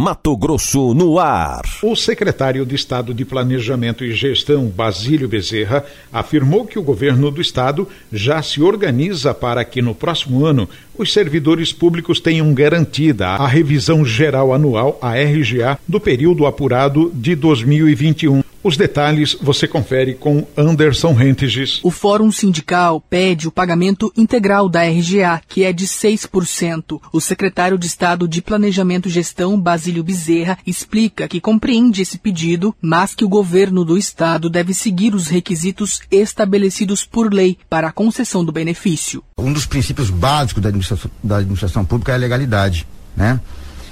Mato Grosso no ar. O secretário de Estado de Planejamento e Gestão, Basílio Bezerra, afirmou que o governo do estado já se organiza para que no próximo ano os servidores públicos tenham garantida a revisão geral anual, a RGA, do período apurado de 2021. Os detalhes você confere com Anderson Rentiges. O Fórum Sindical pede o pagamento integral da RGA, que é de 6%. O secretário de Estado de Planejamento e Gestão, Basílio Bezerra, explica que compreende esse pedido, mas que o governo do Estado deve seguir os requisitos estabelecidos por lei para a concessão do benefício. Um dos princípios básicos da administração, da administração pública é a legalidade, né?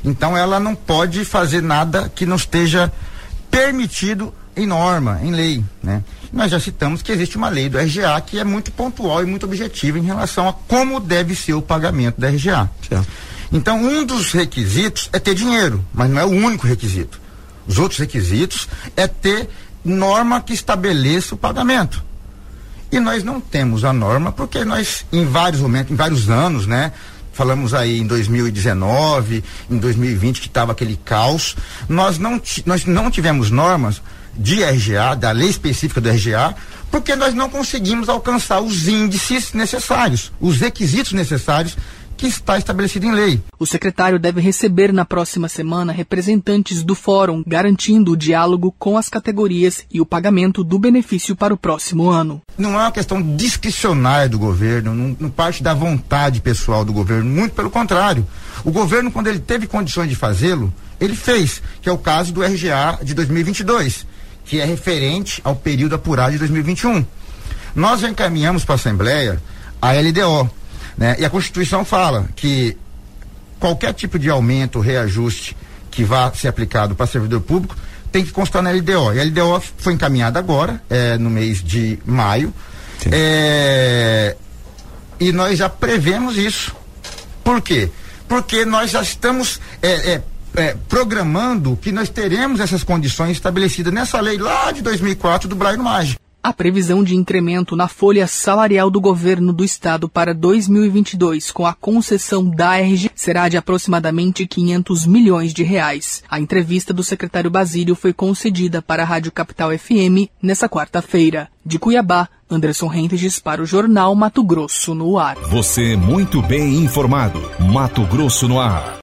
Então ela não pode fazer nada que não esteja permitido em norma, em lei, né? Nós já citamos que existe uma lei do RGA que é muito pontual e muito objetiva em relação a como deve ser o pagamento da RGA. Certo? Então, um dos requisitos é ter dinheiro, mas não é o único requisito. Os outros requisitos é ter norma que estabeleça o pagamento. E nós não temos a norma porque nós, em vários momentos, em vários anos, né? Falamos aí em 2019, em 2020 que estava aquele caos. Nós não, nós não tivemos normas de RGA, da lei específica do RGA, porque nós não conseguimos alcançar os índices necessários, os requisitos necessários que está estabelecido em lei. O secretário deve receber na próxima semana representantes do fórum, garantindo o diálogo com as categorias e o pagamento do benefício para o próximo ano. Não é uma questão discricionária do governo, não, não parte da vontade pessoal do governo, muito pelo contrário. O governo, quando ele teve condições de fazê-lo, ele fez, que é o caso do RGA de 2022 que é referente ao período apurado de 2021. Nós já encaminhamos para a Assembleia a LDO, né? E a Constituição fala que qualquer tipo de aumento, reajuste que vá ser aplicado para servidor público tem que constar na LDO. E a LDO foi encaminhada agora, é, no mês de maio. É, e nós já prevemos isso. Por quê? Porque nós já estamos é, é programando que nós teremos essas condições estabelecidas nessa lei lá de 2004 do Brian Maggi. A previsão de incremento na folha salarial do governo do estado para 2022, com a concessão da RG, será de aproximadamente 500 milhões de reais. A entrevista do secretário Basílio foi concedida para a Rádio Capital FM nesta quarta-feira. De Cuiabá, Anderson Rentes para o Jornal Mato Grosso no Ar. Você muito bem informado. Mato Grosso no Ar.